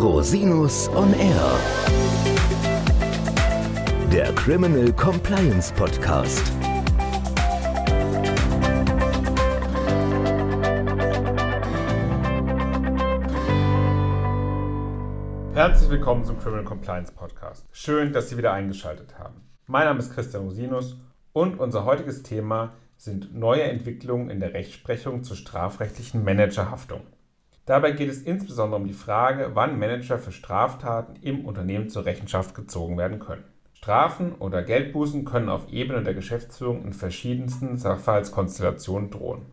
Rosinus on Air. Der Criminal Compliance Podcast. Herzlich willkommen zum Criminal Compliance Podcast. Schön, dass Sie wieder eingeschaltet haben. Mein Name ist Christian Rosinus und unser heutiges Thema sind neue Entwicklungen in der Rechtsprechung zur strafrechtlichen Managerhaftung. Dabei geht es insbesondere um die Frage, wann Manager für Straftaten im Unternehmen zur Rechenschaft gezogen werden können. Strafen oder Geldbußen können auf Ebene der Geschäftsführung in verschiedensten Sachverhaltskonstellationen drohen.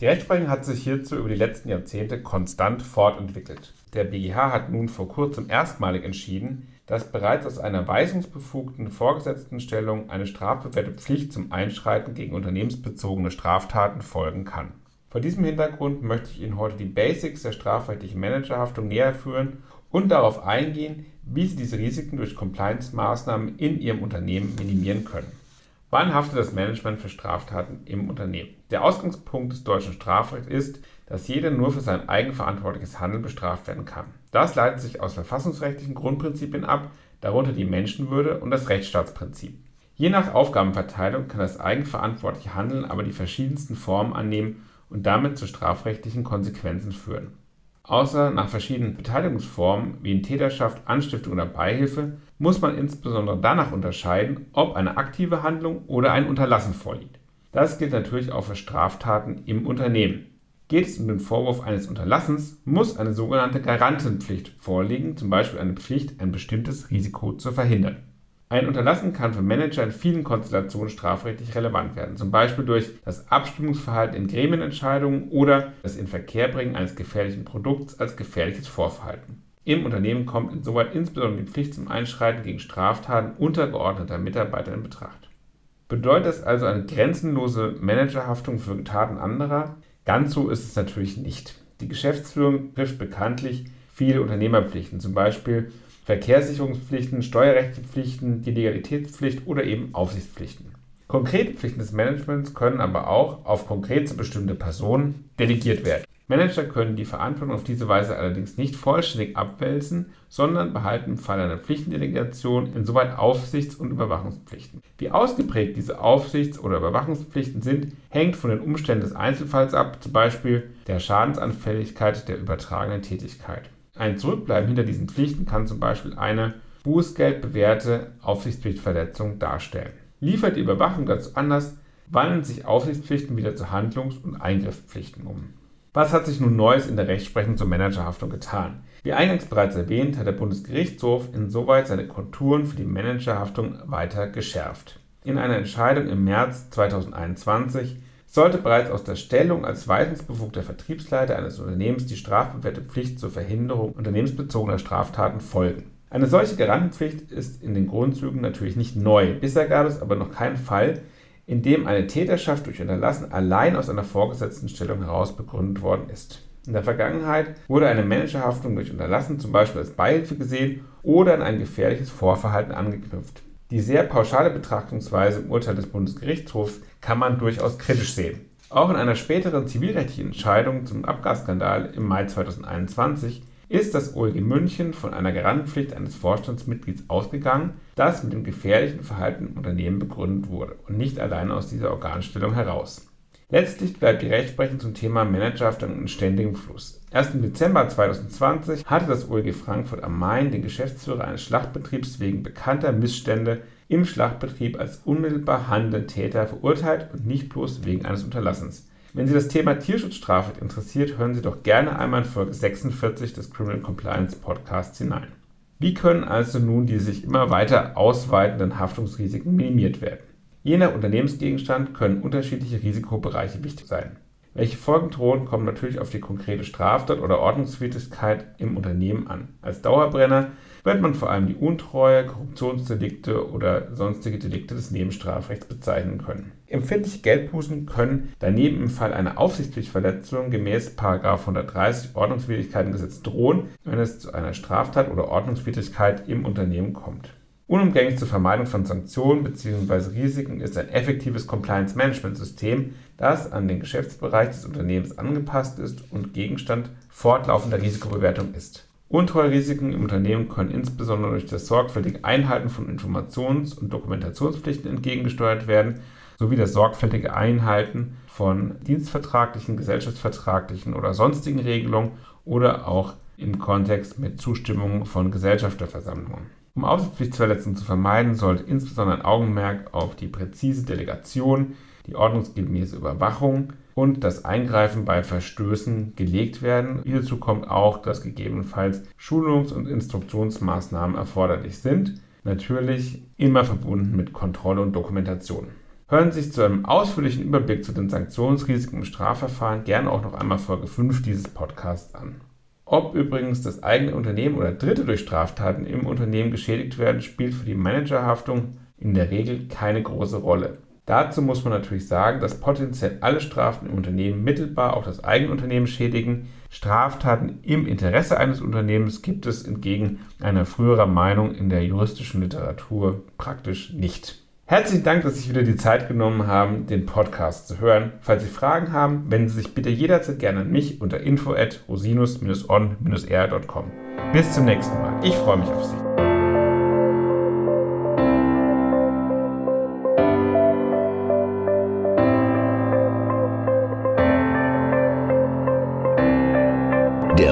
Die Rechtsprechung hat sich hierzu über die letzten Jahrzehnte konstant fortentwickelt. Der BGH hat nun vor kurzem erstmalig entschieden, dass bereits aus einer weisungsbefugten Vorgesetztenstellung eine strafbewährte Pflicht zum Einschreiten gegen unternehmensbezogene Straftaten folgen kann. Vor diesem Hintergrund möchte ich Ihnen heute die Basics der strafrechtlichen Managerhaftung näher führen und darauf eingehen, wie Sie diese Risiken durch Compliance-Maßnahmen in Ihrem Unternehmen minimieren können. Wann haftet das Management für Straftaten im Unternehmen? Der Ausgangspunkt des deutschen Strafrechts ist, dass jeder nur für sein eigenverantwortliches Handeln bestraft werden kann. Das leitet sich aus verfassungsrechtlichen Grundprinzipien ab, darunter die Menschenwürde und das Rechtsstaatsprinzip. Je nach Aufgabenverteilung kann das eigenverantwortliche Handeln aber die verschiedensten Formen annehmen und damit zu strafrechtlichen Konsequenzen führen. Außer nach verschiedenen Beteiligungsformen wie in Täterschaft, Anstiftung oder Beihilfe muss man insbesondere danach unterscheiden, ob eine aktive Handlung oder ein Unterlassen vorliegt. Das gilt natürlich auch für Straftaten im Unternehmen. Geht es um den Vorwurf eines Unterlassens, muss eine sogenannte Garantenpflicht vorliegen, zum Beispiel eine Pflicht, ein bestimmtes Risiko zu verhindern. Ein Unterlassen kann für Manager in vielen Konstellationen strafrechtlich relevant werden, zum Beispiel durch das Abstimmungsverhalten in Gremienentscheidungen oder das Inverkehrbringen eines gefährlichen Produkts als gefährliches Vorverhalten. Im Unternehmen kommt insoweit insbesondere die Pflicht zum Einschreiten gegen Straftaten untergeordneter Mitarbeiter in Betracht. Bedeutet das also eine grenzenlose Managerhaftung für Taten anderer? Ganz so ist es natürlich nicht. Die Geschäftsführung trifft bekanntlich viele Unternehmerpflichten, zum Beispiel Verkehrssicherungspflichten, steuerrechtliche Pflichten, die Legalitätspflicht oder eben Aufsichtspflichten. Konkrete Pflichten des Managements können aber auch auf konkret zu bestimmte Personen delegiert werden. Manager können die Verantwortung auf diese Weise allerdings nicht vollständig abwälzen, sondern behalten im Fall einer Pflichtendelegation insoweit Aufsichts- und Überwachungspflichten. Wie ausgeprägt diese Aufsichts- oder Überwachungspflichten sind, hängt von den Umständen des Einzelfalls ab, zum Beispiel der Schadensanfälligkeit der übertragenen Tätigkeit. Ein Zurückbleiben hinter diesen Pflichten kann zum Beispiel eine bußgeldbewährte Aufsichtspflichtverletzung darstellen. Liefert die Überwachung dazu Anlass, wandeln sich Aufsichtspflichten wieder zu Handlungs- und Eingriffspflichten um. Was hat sich nun Neues in der Rechtsprechung zur Managerhaftung getan? Wie eingangs bereits erwähnt, hat der Bundesgerichtshof insoweit seine Konturen für die Managerhaftung weiter geschärft. In einer Entscheidung im März 2021 sollte bereits aus der Stellung als weisungsbefugter Vertriebsleiter eines Unternehmens die strafbewährte Pflicht zur Verhinderung unternehmensbezogener Straftaten folgen. Eine solche Garantenpflicht ist in den Grundzügen natürlich nicht neu. Bisher gab es aber noch keinen Fall, in dem eine Täterschaft durch Unterlassen allein aus einer vorgesetzten Stellung heraus begründet worden ist. In der Vergangenheit wurde eine Managerhaftung durch Unterlassen zum Beispiel als Beihilfe gesehen oder an ein gefährliches Vorverhalten angeknüpft. Die sehr pauschale Betrachtungsweise im Urteil des Bundesgerichtshofs kann man durchaus kritisch sehen. Auch in einer späteren zivilrechtlichen Entscheidung zum Abgasskandal im Mai 2021 ist das OLG München von einer Garantenpflicht eines Vorstandsmitglieds ausgegangen, das mit dem gefährlichen Verhalten im Unternehmen begründet wurde und nicht allein aus dieser Organstellung heraus. Letztlich bleibt die Rechtsprechung zum Thema Managerhaftung in ständigem Fluss. Erst im Dezember 2020 hatte das OLG Frankfurt am Main den Geschäftsführer eines Schlachtbetriebs wegen bekannter Missstände im Schlachtbetrieb als unmittelbar handelnden Täter verurteilt und nicht bloß wegen eines Unterlassens. Wenn Sie das Thema Tierschutzstrafrecht interessiert, hören Sie doch gerne einmal in Folge 46 des Criminal Compliance Podcasts hinein. Wie können also nun die sich immer weiter ausweitenden Haftungsrisiken minimiert werden? Je nach Unternehmensgegenstand können unterschiedliche Risikobereiche wichtig sein. Welche Folgen drohen, kommt natürlich auf die konkrete Straftat oder Ordnungswidrigkeit im Unternehmen an. Als Dauerbrenner wird man vor allem die Untreue, Korruptionsdelikte oder sonstige Delikte des Nebenstrafrechts bezeichnen können. Empfindliche Geldbußen können daneben im Fall einer Aufsichtspflichtverletzung gemäß 130 Ordnungswidrigkeitengesetz drohen, wenn es zu einer Straftat oder Ordnungswidrigkeit im Unternehmen kommt. Unumgänglich zur Vermeidung von Sanktionen bzw. Risiken ist ein effektives Compliance-Management-System, das an den Geschäftsbereich des Unternehmens angepasst ist und Gegenstand fortlaufender Risikobewertung ist. Untreuerisiken im Unternehmen können insbesondere durch das sorgfältige Einhalten von Informations- und Dokumentationspflichten entgegengesteuert werden, sowie das sorgfältige Einhalten von dienstvertraglichen, gesellschaftsvertraglichen oder sonstigen Regelungen oder auch im Kontext mit Zustimmung von Gesellschafterversammlungen. Um Aufsichtspflichtverletzungen zu vermeiden, sollte insbesondere ein Augenmerk auf die präzise Delegation, die ordnungsgemäße Überwachung und das Eingreifen bei Verstößen gelegt werden. Hierzu kommt auch, dass gegebenenfalls Schulungs- und Instruktionsmaßnahmen erforderlich sind, natürlich immer verbunden mit Kontrolle und Dokumentation. Hören Sie sich zu einem ausführlichen Überblick zu den Sanktionsrisiken im Strafverfahren gerne auch noch einmal Folge 5 dieses Podcasts an. Ob übrigens das eigene Unternehmen oder Dritte durch Straftaten im Unternehmen geschädigt werden, spielt für die Managerhaftung in der Regel keine große Rolle. Dazu muss man natürlich sagen, dass potenziell alle Strafen im Unternehmen mittelbar auch das eigene Unternehmen schädigen. Straftaten im Interesse eines Unternehmens gibt es entgegen einer früheren Meinung in der juristischen Literatur praktisch nicht. Herzlichen Dank, dass Sie sich wieder die Zeit genommen haben, den Podcast zu hören. Falls Sie Fragen haben, wenden Sie sich bitte jederzeit gerne an mich unter info at rosinus-on-r.com. Bis zum nächsten Mal. Ich freue mich auf Sie.